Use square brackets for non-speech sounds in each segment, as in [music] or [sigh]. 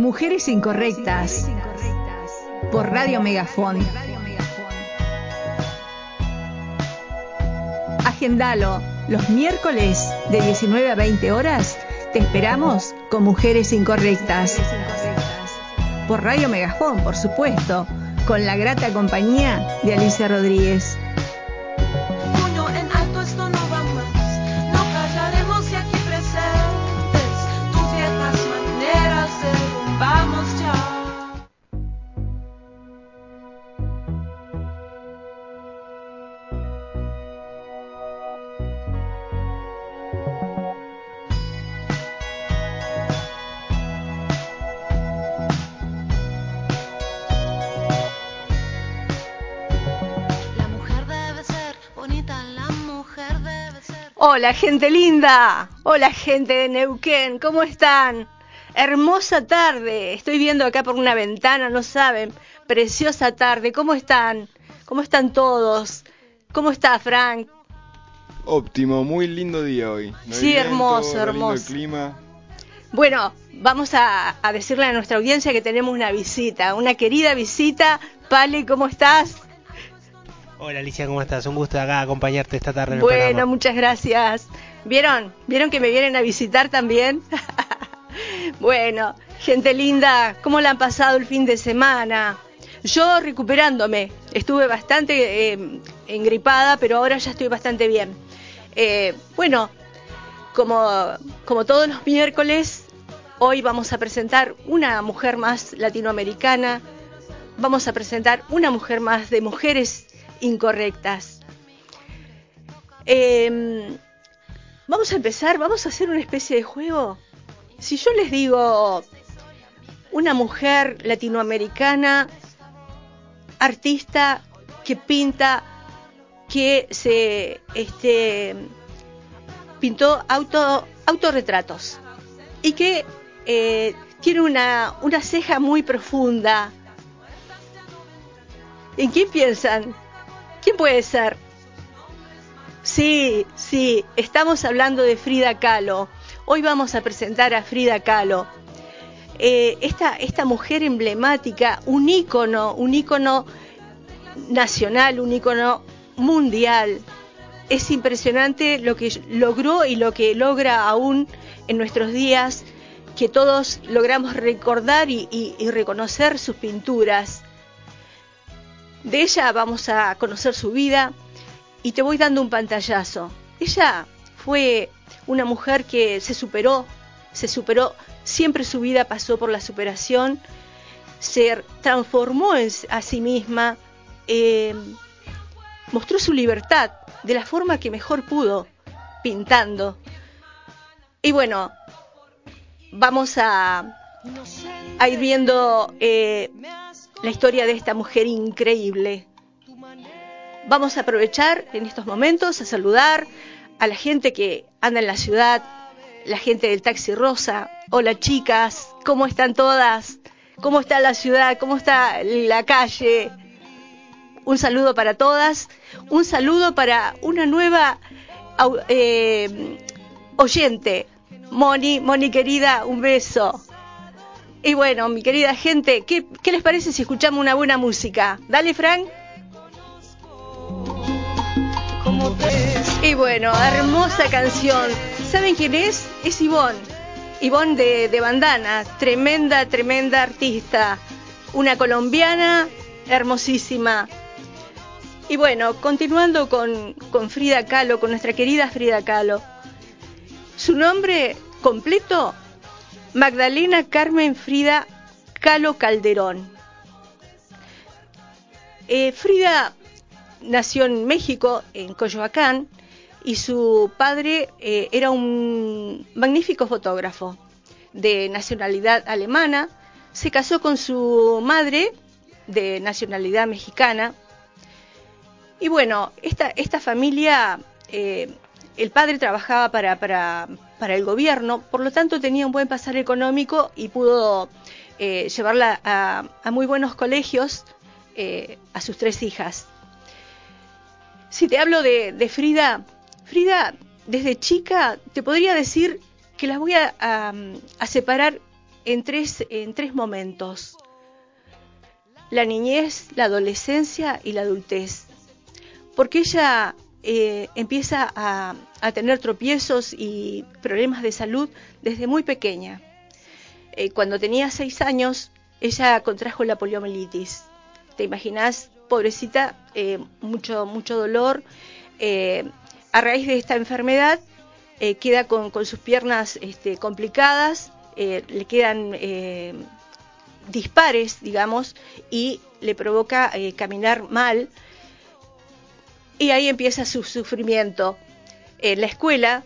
Mujeres Incorrectas por Radio Megafón. Agendalo los miércoles de 19 a 20 horas. Te esperamos con Mujeres Incorrectas. Por Radio Megafón, por supuesto, con la grata compañía de Alicia Rodríguez. Hola gente linda, hola gente de Neuquén, ¿cómo están? Hermosa tarde, estoy viendo acá por una ventana, no saben, preciosa tarde, ¿cómo están? ¿Cómo están todos? ¿Cómo está Frank? Óptimo, muy lindo día hoy. sí, hermoso, hermoso. clima. Bueno, vamos a, a, decirle a nuestra audiencia que tenemos una visita, una querida visita. Pale, ¿cómo estás? Hola Alicia, ¿cómo estás? Un gusto acá acompañarte esta tarde. En bueno, muchas gracias. ¿Vieron? ¿Vieron que me vienen a visitar también? [laughs] bueno, gente linda, ¿cómo la han pasado el fin de semana? Yo recuperándome, estuve bastante eh, engripada, pero ahora ya estoy bastante bien. Eh, bueno, como, como todos los miércoles, hoy vamos a presentar una mujer más latinoamericana, vamos a presentar una mujer más de mujeres incorrectas. Em, vamos a empezar, vamos a hacer una especie de juego. Si yo les digo una mujer latinoamericana, artista que pinta, que se este, pintó auto, autorretratos y que eh, tiene una, una ceja muy profunda. ¿En quién piensan? ¿Quién puede ser? Sí, sí, estamos hablando de Frida Kahlo. Hoy vamos a presentar a Frida Kahlo. Eh, esta, esta mujer emblemática, un ícono, un ícono nacional, un ícono mundial. Es impresionante lo que logró y lo que logra aún en nuestros días, que todos logramos recordar y, y reconocer sus pinturas. De ella vamos a conocer su vida y te voy dando un pantallazo. Ella fue una mujer que se superó, se superó, siempre su vida pasó por la superación, se transformó en, a sí misma, eh, mostró su libertad de la forma que mejor pudo, pintando. Y bueno, vamos a, a ir viendo eh, la historia de esta mujer increíble. Vamos a aprovechar en estos momentos a saludar a la gente que anda en la ciudad, la gente del taxi rosa. Hola chicas, ¿cómo están todas? ¿Cómo está la ciudad? ¿Cómo está la calle? Un saludo para todas. Un saludo para una nueva eh, oyente. Moni, Moni querida, un beso. Y bueno, mi querida gente, ¿qué, ¿qué, les parece si escuchamos una buena música? Dale, Frank. Y bueno, hermosa canción. ¿Saben quién es? Es Ivonne. Ivonne de, de Bandana, tremenda, tremenda artista. Una colombiana hermosísima. Y bueno, continuando con, con Frida Kahlo, con nuestra querida Frida Kahlo. Su nombre completo, Magdalena Carmen Frida Calo Calderón. Eh, Frida nació en México, en Coyoacán, y su padre eh, era un magnífico fotógrafo de nacionalidad alemana. Se casó con su madre de nacionalidad mexicana. Y bueno, esta, esta familia, eh, el padre trabajaba para, para, para el gobierno, por lo tanto tenía un buen pasar económico y pudo eh, llevarla a, muy buenos colegios eh, a sus tres hijas. Si te hablo de, de, Frida, Frida desde chica te podría decir que las voy a, a, a separar en tres, en tres momentos. La niñez, la adolescencia y la adultez. Porque ella eh, empieza a, tener tropiezos y problemas de salud desde muy pequeña. Eh, cuando tenía seis años, ella contrajo la poliomielitis. ¿Te imaginas, pobrecita? Eh, mucho, mucho dolor. a raíz de esta enfermedad, queda con, con, sus piernas este, complicadas, le quedan dispares, digamos, y le provoca caminar mal y ahí empieza su sufrimiento. En la escuela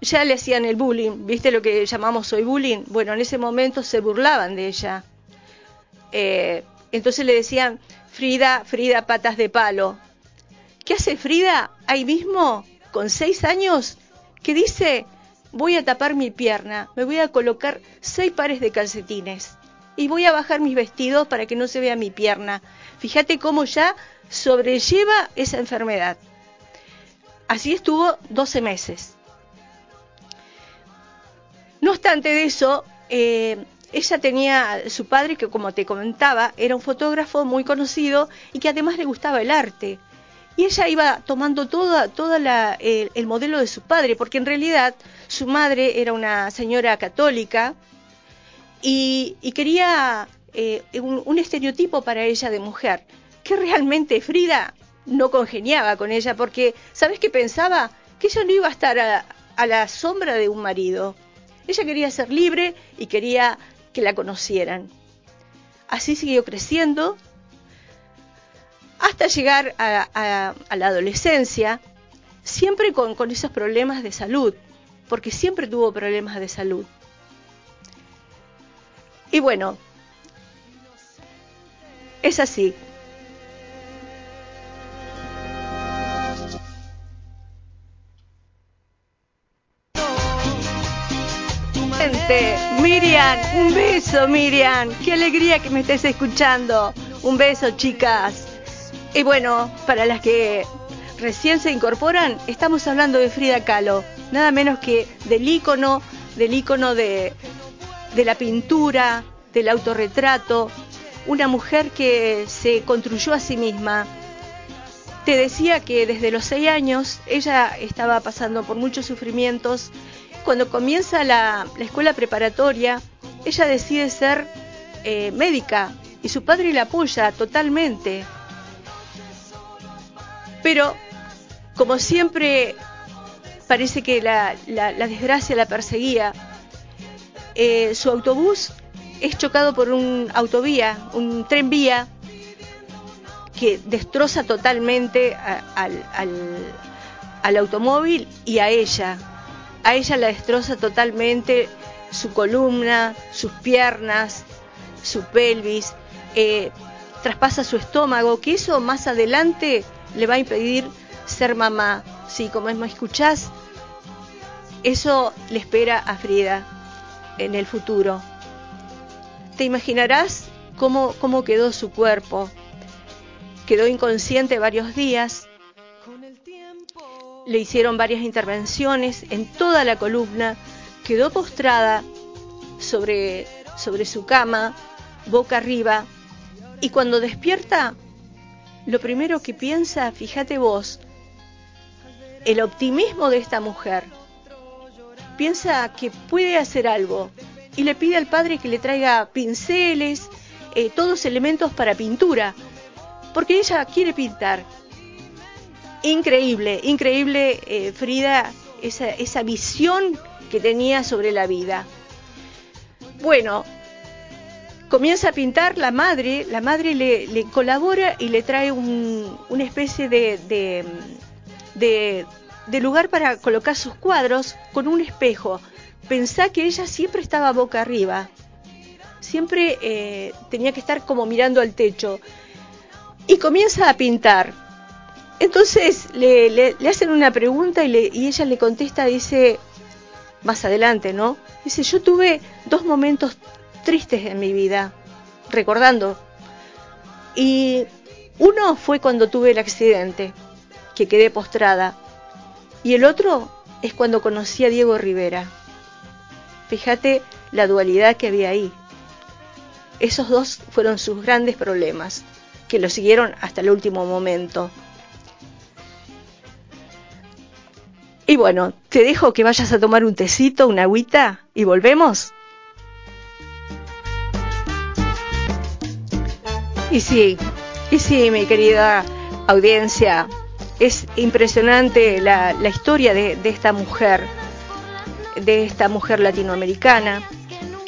ya le hacían el bullying, ¿viste lo que llamamos hoy bullying? Bueno, en ese momento se burlaban de ella. Eh, entonces le decían, Frida, Frida, patas de palo. ¿Qué hace Frida ahí mismo, con seis años? Que dice, voy a tapar mi pierna, me voy a colocar seis pares de calcetines y voy a bajar mis vestidos para que no se vea mi pierna. Fíjate cómo ya sobrelleva esa enfermedad. Así estuvo 12 meses. No obstante de eso, eh, ella tenía su padre, que como te comentaba, era un fotógrafo muy conocido y que además le gustaba el arte. Y ella iba tomando toda, toda la, el, modelo de su padre, porque en realidad su madre era una señora católica y, quería eh, un estereotipo para ella de mujer que realmente Frida no congeniaba con ella porque, ¿sabes qué pensaba? Que ella no iba a estar a, la sombra de un marido. Ella quería ser libre y quería que la conocieran. Así siguió creciendo hasta llegar a, la adolescencia, siempre con, con, esos problemas de salud, porque siempre tuvo problemas de salud. Y bueno, es así, Miriam, un beso, Miriam. Qué alegría que me estés escuchando. Un beso, chicas. Y bueno, para las que recién se incorporan, estamos hablando de Frida Kahlo, nada menos que del ícono, del ícono de, de la pintura, del autorretrato, una mujer que se construyó a sí misma. Te decía que desde los seis años ella estaba pasando por muchos sufrimientos cuando comienza la, escuela preparatoria, ella decide ser eh, médica y su padre la apoya totalmente. Pero, como siempre, parece que la, desgracia la perseguía. Eh, su autobús es chocado por un autovía, un tren vía, que destroza totalmente al automóvil y a ella a ella la destroza totalmente su columna, sus piernas, su pelvis, eh, traspasa su estómago, que eso más adelante le va a impedir ser mamá. Sí, como me escuchás, eso le espera a Frida en el futuro. Te imaginarás cómo, cómo quedó su cuerpo. Quedó inconsciente varios días, le hicieron varias intervenciones en toda la columna, quedó postrada sobre, sobre su cama, boca arriba, y cuando despierta, lo primero que piensa, fíjate vos, el optimismo de esta mujer. Piensa que puede hacer algo y le pide al padre que le traiga pinceles, eh, todos elementos para pintura, porque ella quiere pintar Increíble, increíble, eh, Frida, esa, visión que tenía sobre la vida. Bueno, comienza a pintar la madre, la madre le, colabora y le trae una especie de, de, lugar para colocar sus cuadros con un espejo. Pensá que ella siempre estaba boca arriba, siempre eh, tenía que estar como mirando al techo. Y comienza a pintar. Entonces le, hacen una pregunta y, y, ella le contesta, dice, más adelante, ¿no? Dice, yo tuve dos momentos tristes en mi vida, recordando. Y uno fue cuando tuve el accidente, que quedé postrada. Y el otro es cuando conocí a Diego Rivera. Fíjate la dualidad que había ahí. Esos dos fueron sus grandes problemas, que lo siguieron hasta el último momento. Y bueno, te dejo que vayas a tomar un tecito, una agüita y volvemos. Y sí, y sí, mi querida audiencia, es impresionante la, historia de, esta mujer, de esta mujer latinoamericana,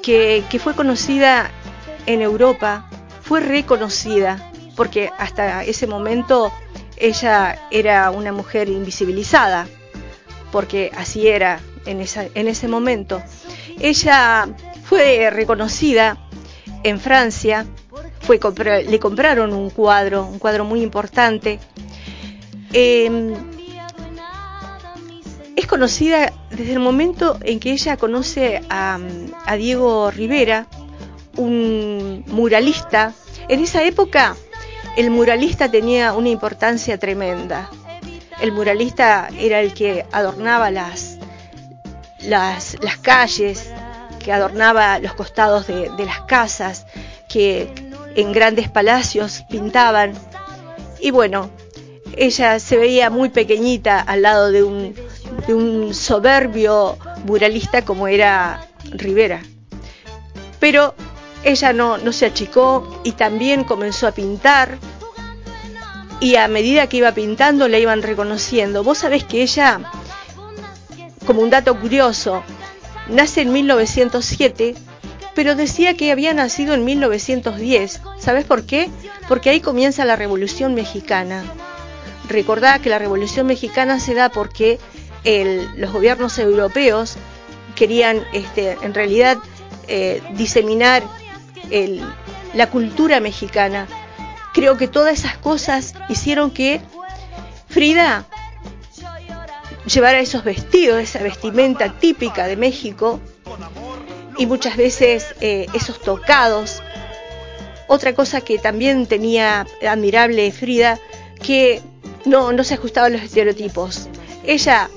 que fue conocida en Europa, fue reconocida, porque hasta ese momento ella era una mujer invisibilizada, porque así era en, esa, en ese momento. Ella fue reconocida en Francia, fue, le compraron un cuadro, un cuadro muy importante. Eh, es conocida desde el momento en que ella conoce a Diego Rivera, un muralista. En esa época el muralista tenía una importancia tremenda. El muralista era el que adornaba las, las, calles, que adornaba los costados de, de, las casas, que en grandes palacios pintaban. Y bueno, ella se veía muy pequeñita al lado de un, de un soberbio muralista como era Rivera. Pero ella no, no se achicó y también comenzó a pintar y a medida que iba pintando la iban reconociendo. Vos sabés que ella, como un dato curioso, nace en 1907, pero decía que había nacido en 1910. ¿Sabés por qué? Porque ahí comienza la Revolución Mexicana. Recordá que la Revolución Mexicana se da porque los gobiernos europeos querían, este, en realidad, eh, diseminar el, la cultura mexicana creo que todas esas cosas hicieron que Frida llevara esos vestidos, esa vestimenta típica de México y muchas veces eh, esos tocados. Otra cosa que también tenía admirable Frida, que no, se ajustaba a los estereotipos. Ella,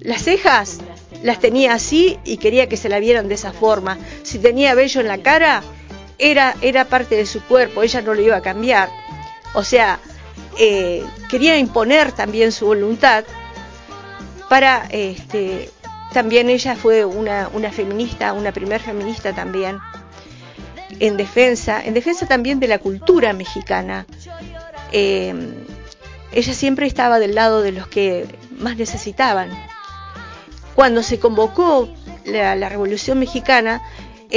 las cejas las tenía así y quería que se la vieran de esa forma. Si tenía vello en la cara, era, era parte de su cuerpo, ella no lo iba a cambiar. O sea, eh, quería imponer también su voluntad para, este, también ella fue una, feminista, una primer feminista también, en defensa, en defensa también de la cultura mexicana. Eh, ella siempre estaba del lado de los que más necesitaban. Cuando se convocó la Revolución Mexicana,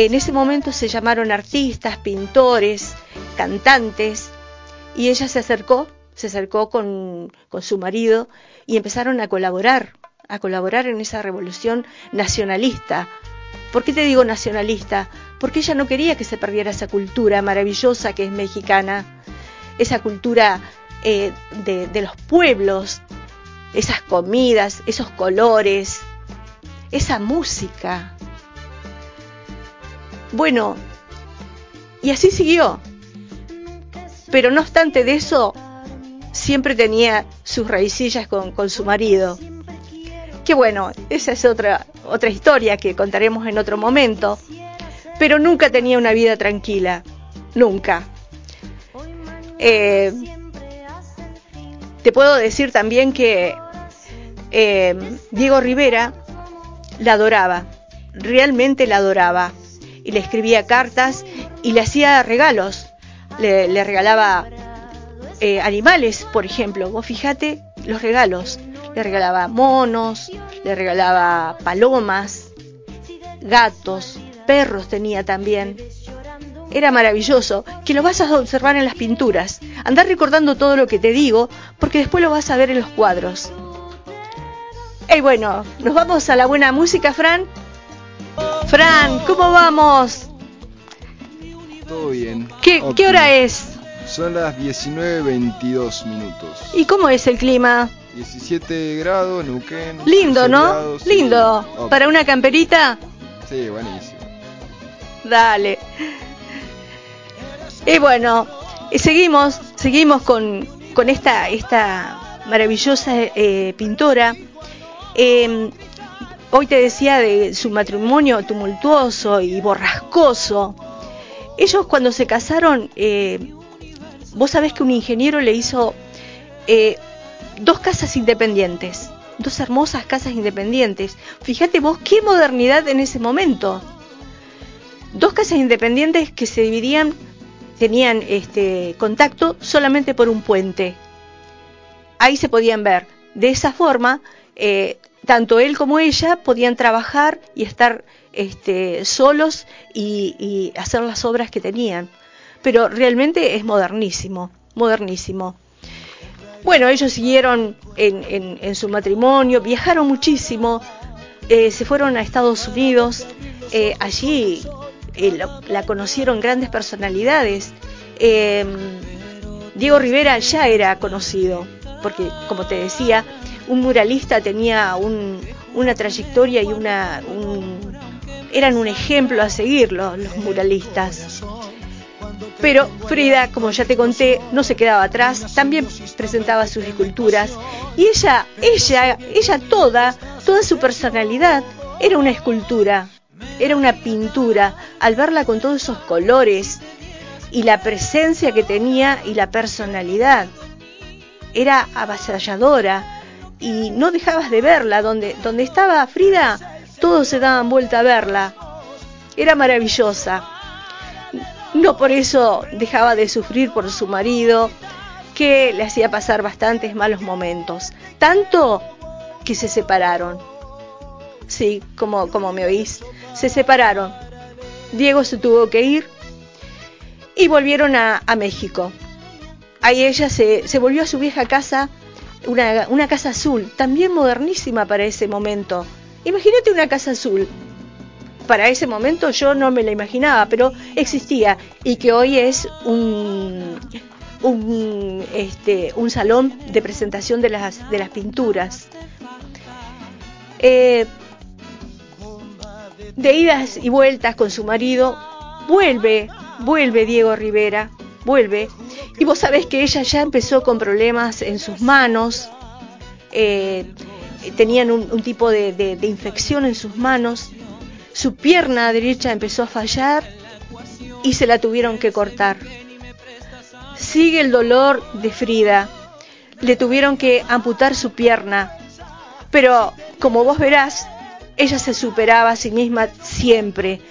en ese momento se llamaron artistas, pintores, cantantes, y ella se acercó, se acercó con, con su marido y empezaron a colaborar, a colaborar en esa revolución nacionalista. ¿Por qué te digo nacionalista? Porque ella no quería que se perdiera esa cultura maravillosa que es mexicana, esa cultura eh, de, de los pueblos, esas comidas, esos colores, esa música. Bueno, y así siguió. Pero no obstante de eso, siempre tenía sus raicillas con, su marido. Que bueno, esa es otra, otra historia que contaremos en otro momento. Pero nunca tenía una vida tranquila. Nunca. Eh, te puedo decir también que eh, Diego Rivera la adoraba. Realmente la adoraba y le escribía cartas y le hacía regalos. Le, regalaba eh, animales, por ejemplo. Vos fijate los regalos. Le regalaba monos, le regalaba palomas, gatos, perros tenía también. Era maravilloso, que lo vas a observar en las pinturas. Andar recordando todo lo que te digo, porque después lo vas a ver en los cuadros. Y bueno, nos vamos a la buena música, Fran. Fran, ¿cómo vamos? Todo bien. ¿Qué, ¿qué hora es? Son las 19.22 minutos. ¿Y cómo es el clima? 17 grados, Neuquén. Lindo, ¿no? Grados, sí. Lindo. ¿Para una camperita? Sí, buenísimo. Dale. Y bueno, seguimos, seguimos con, con esta, esta maravillosa eh, pintora. Eh, hoy te decía de su matrimonio tumultuoso y borrascoso. Ellos cuando se casaron, eh, vos sabés que un ingeniero le hizo eh, dos casas independientes, dos hermosas casas independientes. Fíjate vos qué modernidad en ese momento. Dos casas independientes que se dividían, tenían este contacto solamente por un puente. Ahí se podían ver. De esa forma, eh, tanto él como ella podían trabajar y estar este, solos y, hacer las obras que tenían. Pero realmente es modernísimo, modernísimo. Bueno, ellos siguieron en, su matrimonio, viajaron muchísimo, eh, se fueron a Estados Unidos, eh, allí eh, la, conocieron grandes personalidades. Diego Rivera ya era conocido, porque como te decía, un muralista tenía un, una trayectoria y una, un, eran un ejemplo a seguirlo los muralistas. Pero Frida, como ya te conté, no se quedaba atrás, también presentaba sus esculturas y ella, ella, ella toda, toda su personalidad era una escultura, era una pintura. Al verla con todos esos colores y la presencia que tenía y la personalidad, era avasalladora y no dejabas de verla. Donde, donde estaba Frida, todos se daban vuelta a verla. Era maravillosa. No por eso dejaba de sufrir por su marido, que le hacía pasar bastantes malos momentos. Tanto que se separaron. Sí, como, como me oís, se separaron. Diego se tuvo que ir y volvieron a, México. Ahí ella se, se, volvió a su vieja casa, una, una casa azul, también modernísima para ese momento. Imagínate una casa azul, para ese momento yo no me la imaginaba, pero existía y que hoy es un, un, este, un salón de presentación de las, de las pinturas. Eh, de idas y vueltas con su marido, vuelve, vuelve Diego Rivera, vuelve, y vos sabés que ella ya empezó con problemas en sus manos, eh, tenían un, tipo de, de infección en sus manos, su pierna derecha empezó a fallar y se la tuvieron que cortar. Sigue el dolor de Frida. Le tuvieron que amputar su pierna. Pero, como vos verás, ella se superaba a sí misma siempre.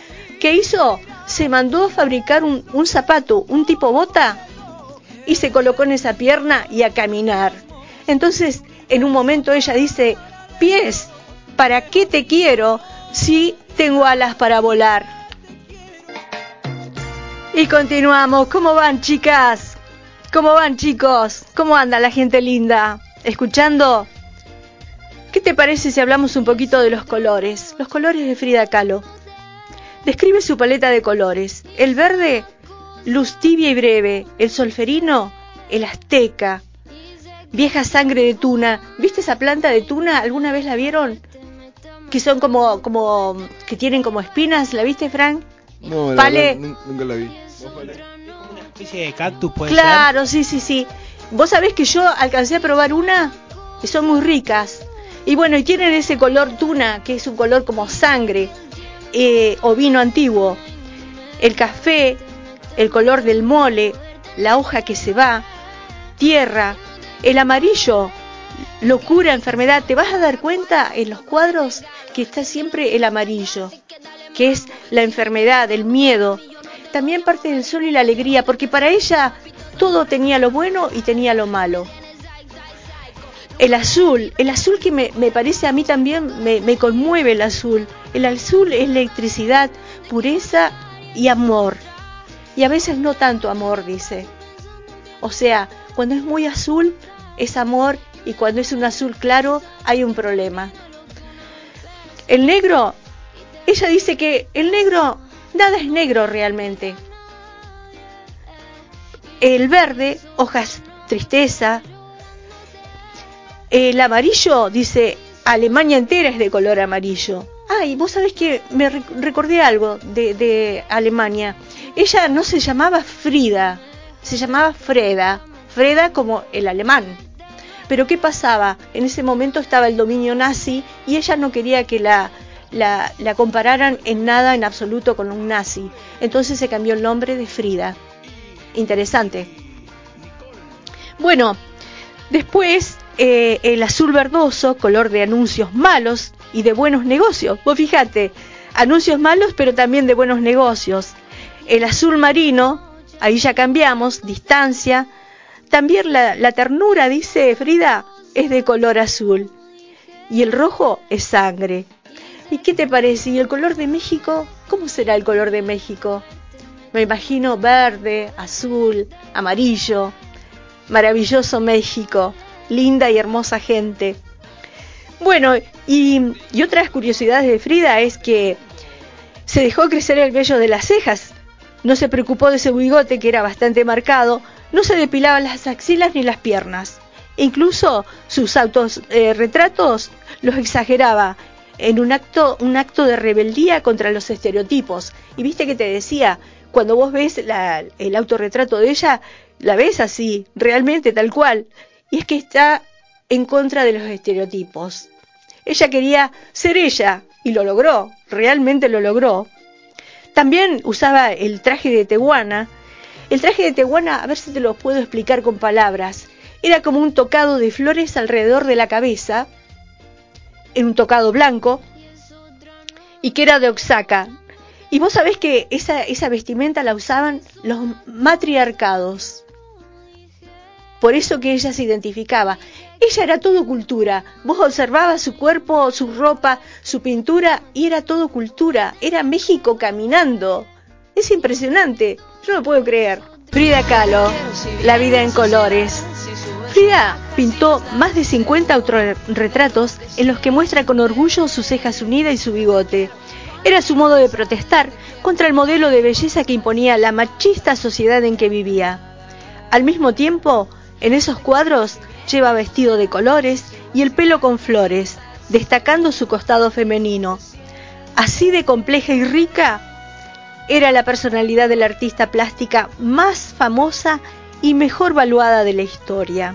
¿Qué hizo? Se mandó a fabricar un, zapato, un tipo bota, y se colocó en esa pierna y a caminar. Entonces, en un momento ella dice, pies, ¿para qué te quiero si tengo alas para volar. Y continuamos. ¿Cómo van, chicas? ¿Cómo van, chicos? ¿Cómo anda la gente linda? ¿Escuchando? ¿Qué te parece si hablamos un poquito de los colores? Los colores de Frida Kahlo. Describe su paleta de colores. El verde, luz tibia y breve. El solferino, el azteca. Vieja sangre de tuna. ¿Viste esa planta de tuna? ¿Alguna vez la vieron? que son como, como, que tienen como espinas, ¿la viste, Frank? No, la Pale. verdad, nunca la vi. Una especie de cactus puede Claro, sí, sí, sí. Vos sabés que yo alcancé a probar una que son muy ricas. Y bueno, y tienen ese color tuna, que es un color como sangre, eh, o vino antiguo. El café, el color del mole, la hoja que se va, tierra, el amarillo, locura, enfermedad. Te vas a dar cuenta en los cuadros que está siempre el amarillo, que es la enfermedad, el miedo. También parte del sol y la alegría, porque para ella todo tenía lo bueno y tenía lo malo. El azul, el azul que me, parece a mí también me conmueve el azul. El azul es electricidad, pureza y amor. Y a veces no tanto amor, dice. O sea, cuando es muy azul es amor y cuando es un azul claro hay un problema. El negro, ella dice que el negro, nada es negro realmente. El verde, hojas, tristeza. El amarillo, dice, Alemania entera es de color amarillo. Ay, vos sabés que me recordé algo de, Alemania. Ella no se llamaba Frida, se llamaba Freda. Freda como el alemán. Pero ¿qué pasaba? En ese momento estaba el dominio nazi y ella no quería que la, la compararan en nada en absoluto con un nazi. Entonces se cambió el nombre de Frida. Interesante. Bueno, después eh, el azul verdoso, color de anuncios malos y de buenos negocios. Vos fíjate, anuncios malos pero también de buenos negocios. El azul marino, ahí ya cambiamos, distancia. También la, la ternura, dice Frida, es de color azul. Y el rojo es sangre. ¿Y qué te parece? ¿Y el color de México? ¿Cómo será el color de México? Me imagino verde, azul, amarillo. Maravilloso México, linda y hermosa gente. Bueno, y, otras curiosidades de Frida es que se dejó crecer el vello de las cejas, no se preocupó de ese bigote que era bastante marcado, no se depilaba las axilas ni las piernas. Incluso sus autos eh, retratos los exageraba en un acto, un acto de rebeldía contra los estereotipos. Y viste que te decía, cuando vos ves la, el autorretrato de ella, la ves así, realmente tal cual. Y es que está en contra de los estereotipos. Ella quería ser ella y lo logró, realmente lo logró. También usaba el traje de tehuana. El traje de tehuana, a ver si te lo puedo explicar con palabras. Era como un tocado de flores alrededor de la cabeza, en un tocado blanco, y que era de Oaxaca. Y vos sabés que esa, esa vestimenta la usaban los matriarcados. Por eso que ella se identificaba. Ella era todo cultura. Vos observabas su cuerpo, su ropa, su pintura y era todo cultura. Era México caminando. Es impresionante. Yo no puedo creer. Frida Kahlo, La vida en colores. Frida pintó más de 50 autorretratos en los que muestra con orgullo sus cejas unidas y su bigote. Era su modo de protestar contra el modelo de belleza que imponía la machista sociedad en que vivía. Al mismo tiempo, en esos cuadros lleva vestido de colores y el pelo con flores, destacando su costado femenino. Así de compleja y rica era la personalidad de la artista plástica más famosa y mejor valuada de la historia.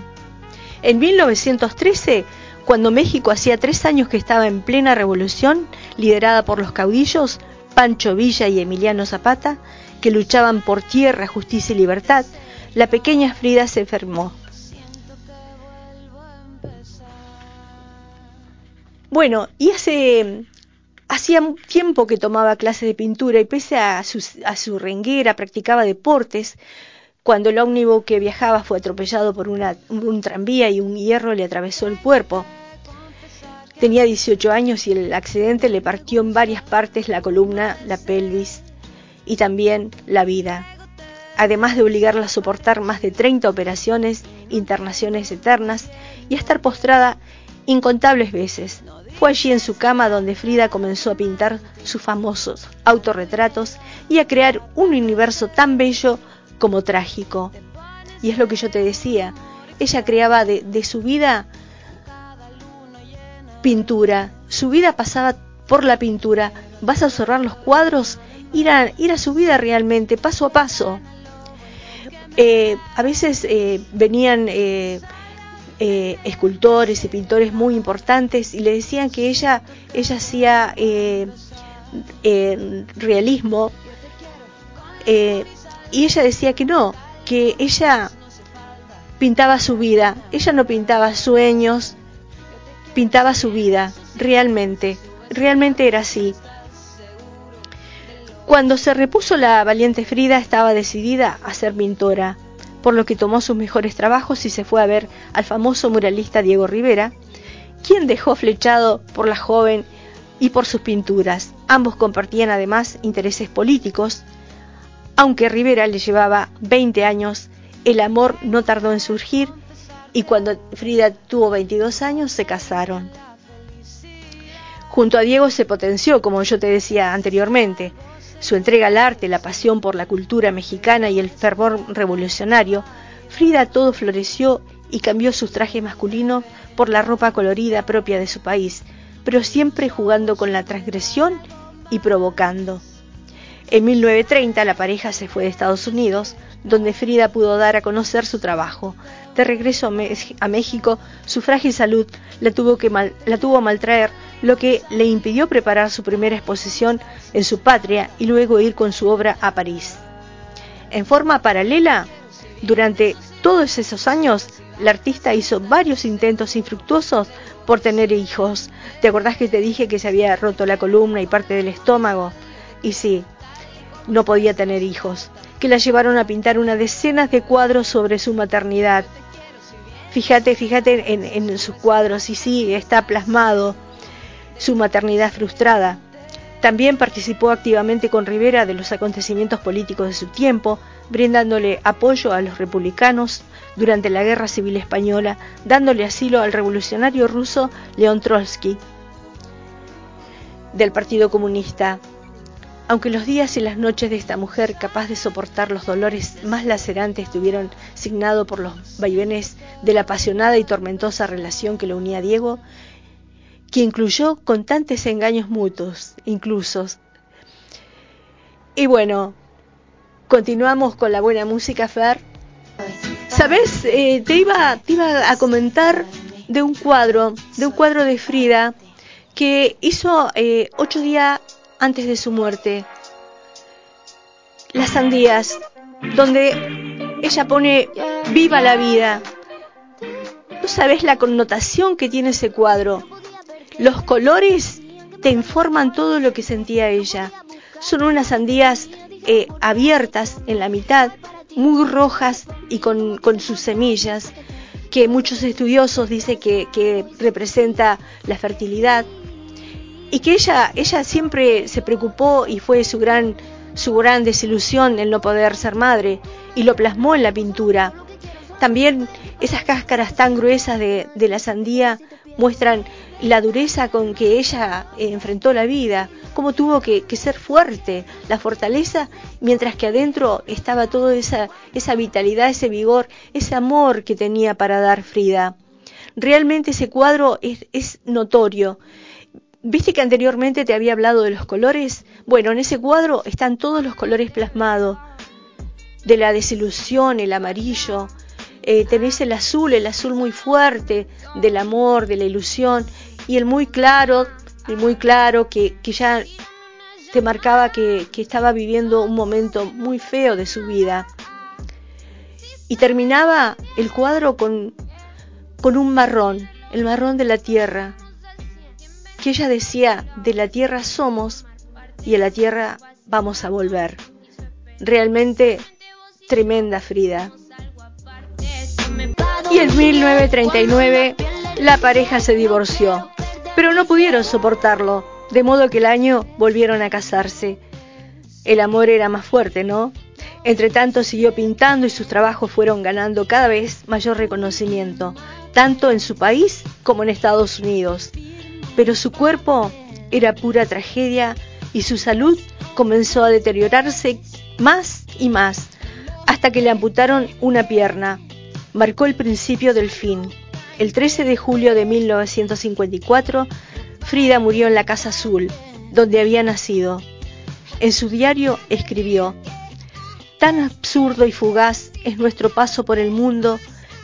En 1913, cuando México hacía tres años que estaba en plena revolución, liderada por los caudillos Pancho Villa y Emiliano Zapata, que luchaban por tierra, justicia y libertad, la pequeña Frida se enfermó. Bueno, y hace hacía tiempo que tomaba clases de pintura y pese a su, a su renguera practicaba deportes. Cuando el ómnibus que viajaba fue atropellado por una, un tranvía y un hierro le atravesó el cuerpo. Tenía 18 años y el accidente le partió en varias partes la columna, la pelvis y también la vida además de obligarla a soportar más de 30 operaciones, internaciones eternas y a estar postrada incontables veces. Fue allí en su cama donde Frida comenzó a pintar sus famosos autorretratos y a crear un universo tan bello como trágico. Y es lo que yo te decía, ella creaba de, de su vida pintura, su vida pasaba por la pintura, vas a observar los cuadros, ir a, ir a su vida realmente, paso a paso. Eh, a veces eh, venían eh, eh, escultores y pintores muy importantes y le decían que ella, ella hacía eh, eh, realismo y ella decía que no, que ella pintaba su vida, ella no pintaba sueños, pintaba su vida, realmente, realmente era así. Cuando se repuso la valiente Frida estaba decidida a ser pintora, por lo que tomó sus mejores trabajos y se fue a ver al famoso muralista Diego Rivera, quien dejó flechado por la joven y por sus pinturas. Ambos compartían además intereses políticos. Aunque Rivera le llevaba 20 años, el amor no tardó en surgir y cuando Frida tuvo 22 años se casaron. Junto a Diego se potenció, como yo te decía anteriormente, su entrega al arte, la pasión por la cultura mexicana y el fervor revolucionario, Frida todo floreció y cambió sus trajes masculinos por la ropa colorida propia de su país, pero siempre jugando con la transgresión y provocando. En 1930 la pareja se fue de Estados Unidos, donde Frida pudo dar a conocer su trabajo. De regreso a, México, su frágil salud la tuvo, que a maltraer, lo que le impidió preparar su primera exposición en su patria y luego ir con su obra a París. En forma paralela, durante todos esos años, la artista hizo varios intentos infructuosos por tener hijos. ¿Te acordás que te dije que se había roto la columna y parte del estómago? Y sí, no podía tener hijos, que la llevaron a pintar una decena de cuadros sobre su maternidad. Fíjate, fíjate en, en sus cuadros, y sí, está plasmado su maternidad frustrada. También participó activamente con Rivera de los acontecimientos políticos de su tiempo, brindándole apoyo a los republicanos durante la Guerra Civil Española, dándole asilo al revolucionario ruso León Trotsky del Partido Comunista. Aunque los días y las noches de esta mujer capaz de soportar los dolores más lacerantes estuvieron signado por los vaivenes de la apasionada y tormentosa relación que lo unía a Diego, que incluyó constantes engaños mutuos, inclusos. Y bueno, continuamos con la buena música, Fer. Sabes, eh, te, iba, te iba a comentar de un cuadro, de un cuadro de Frida que hizo eh, ocho días antes de su muerte. Las sandías, donde ella pone viva la vida. ¿Tú sabes la connotación que tiene ese cuadro? Los colores te informan todo lo que sentía ella. Son unas sandías eh, abiertas en la mitad, muy rojas y con, sus semillas, que muchos estudiosos dicen que, representa la fertilidad. Y que ella, ella siempre se preocupó y fue su gran, su gran desilusión el no poder ser madre, y lo plasmó en la pintura. También esas cáscaras tan gruesas de, de la sandía muestran la dureza con que ella enfrentó la vida, cómo tuvo que, ser fuerte, la fortaleza, mientras que adentro estaba toda esa, esa vitalidad, ese vigor, ese amor que tenía para dar Frida. Realmente ese cuadro es, es notorio. ¿Viste que anteriormente te había hablado de los colores? Bueno, en ese cuadro están todos los colores plasmados, de la desilusión, el amarillo, eh, tenés el azul, el azul muy fuerte del amor, de la ilusión, y el muy claro, el muy claro que, ya te marcaba que, que, estaba viviendo un momento muy feo de su vida. Y terminaba el cuadro con, con un marrón, el marrón de la tierra, que ella decía, de la tierra somos y a la tierra vamos a volver. Realmente tremenda Frida. Y en 1939 la pareja se divorció, pero no pudieron soportarlo, de modo que el año volvieron a casarse. El amor era más fuerte, ¿no? Entre tanto siguió pintando y sus trabajos fueron ganando cada vez mayor reconocimiento, tanto en su país como en Estados Unidos. Pero su cuerpo era pura tragedia y su salud comenzó a deteriorarse más y más, hasta que le amputaron una pierna, marcó el principio del fin. El 13 de julio de 1954, Frida murió en la Casa Azul, donde había nacido. En su diario escribió, Tan absurdo y fugaz es nuestro paso por el mundo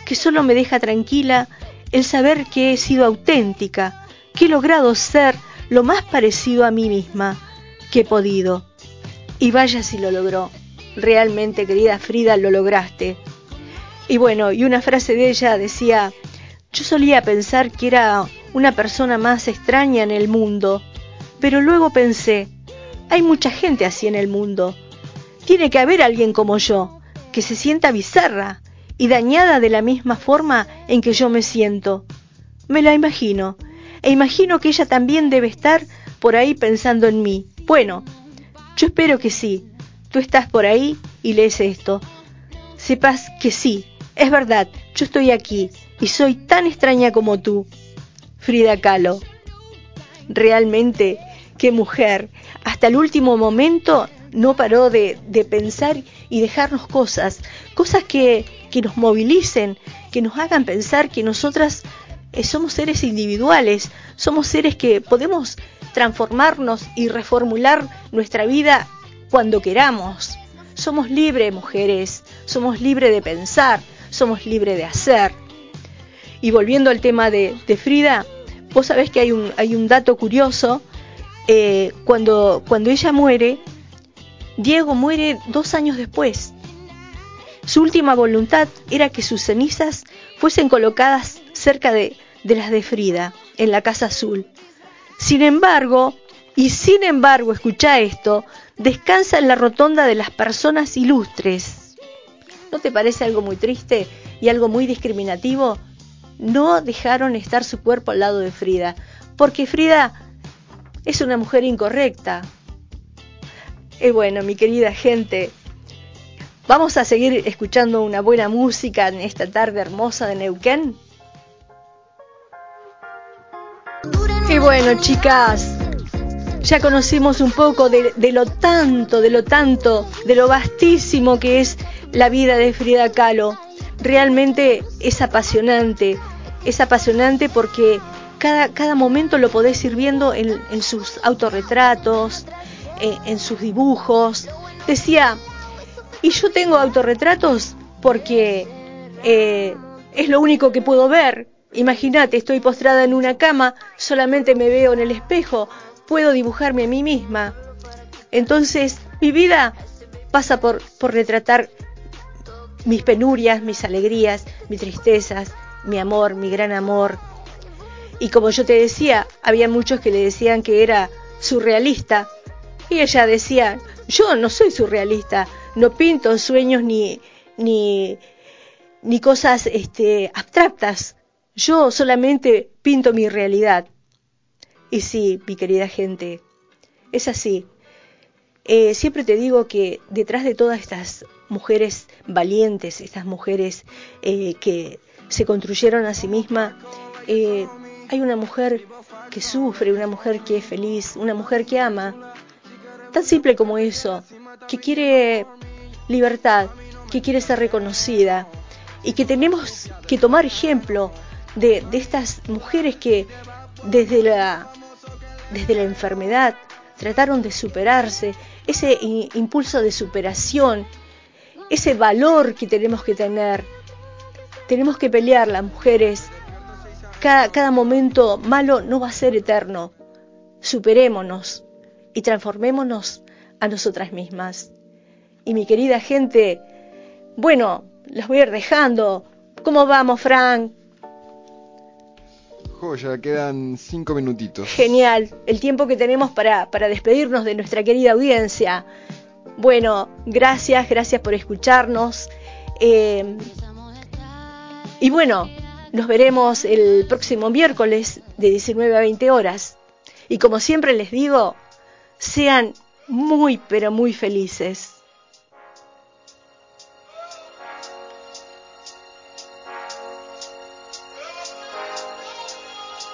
que solo me deja tranquila el saber que he sido auténtica, que he logrado ser lo más parecido a mí misma que he podido. Y vaya si lo logró. Realmente, querida Frida, lo lograste. Y bueno, y una frase de ella decía, yo solía pensar que era una persona más extraña en el mundo, pero luego pensé, hay mucha gente así en el mundo. Tiene que haber alguien como yo, que se sienta bizarra y dañada de la misma forma en que yo me siento. Me la imagino, e imagino que ella también debe estar por ahí pensando en mí. Bueno, yo espero que sí. Tú estás por ahí y lees esto. Sepas que sí, es verdad, yo estoy aquí y soy tan extraña como tú. Frida Kahlo. Realmente, qué mujer. Hasta el último momento no paró de, pensar y dejarnos cosas, cosas que, que, nos movilicen, que nos hagan pensar que nosotras eh, somos seres individuales, somos seres que podemos transformarnos y reformular nuestra vida cuando queramos. Somos libres, mujeres, somos libres de pensar, somos libres de hacer. Y volviendo al tema de, Frida, vos sabés que hay un, hay un dato curioso, eh, cuando, cuando ella muere, Diego muere dos años después. Su última voluntad era que sus cenizas fuesen colocadas cerca de, de las de Frida, en la Casa Azul. Sin embargo, y sin embargo, escucha esto, descansa en la rotonda de las personas ilustres. ¿No te parece algo muy triste y algo muy discriminativo? No dejaron estar su cuerpo al lado de Frida, porque Frida es una mujer incorrecta. Y bueno, mi querida gente, vamos a seguir escuchando una buena música en esta tarde hermosa de Neuquén. Bueno, chicas, ya conocimos un poco de, lo tanto, de lo tanto, de lo vastísimo que es la vida de Frida Kahlo. Realmente es apasionante, es apasionante porque cada, cada momento lo podés ir viendo en, sus autorretratos, en, en sus dibujos. Decía, y yo tengo autorretratos porque eh, es lo único que puedo ver. Imagínate, estoy postrada en una cama, solamente me veo en el espejo, puedo dibujarme a mí misma. Entonces, mi vida pasa por, por retratar mis penurias, mis alegrías, mis tristezas, mi amor, mi gran amor. Y como yo te decía, había muchos que le decían que era surrealista. Y ella decía, yo no soy surrealista, no pinto sueños ni, ni, ni cosas este, abstractas. Yo solamente pinto mi realidad. Y sí, mi querida gente, es así. Eh, siempre te digo que detrás de todas estas mujeres valientes, estas mujeres eh, que se construyeron a sí mismas, eh, hay una mujer que sufre, una mujer que es feliz, una mujer que ama. Tan simple como eso, que quiere libertad, que quiere ser reconocida y que tenemos que tomar ejemplo de, estas mujeres que desde la, desde la enfermedad trataron de superarse, ese impulso de superación, ese valor que tenemos que tener. Tenemos que pelear las mujeres. Cada, cada momento malo no va a ser eterno. Superémonos y transformémonos a nosotras mismas. Y mi querida gente, bueno, las voy a ir dejando. ¿Cómo vamos, Frank? Joya, quedan cinco minutitos. Genial, el tiempo que tenemos para, para despedirnos de nuestra querida audiencia. Bueno, gracias, gracias por escucharnos. Eh, y bueno, nos veremos el próximo miércoles de 19 a 20 horas. Y como siempre les digo, sean muy, pero muy felices.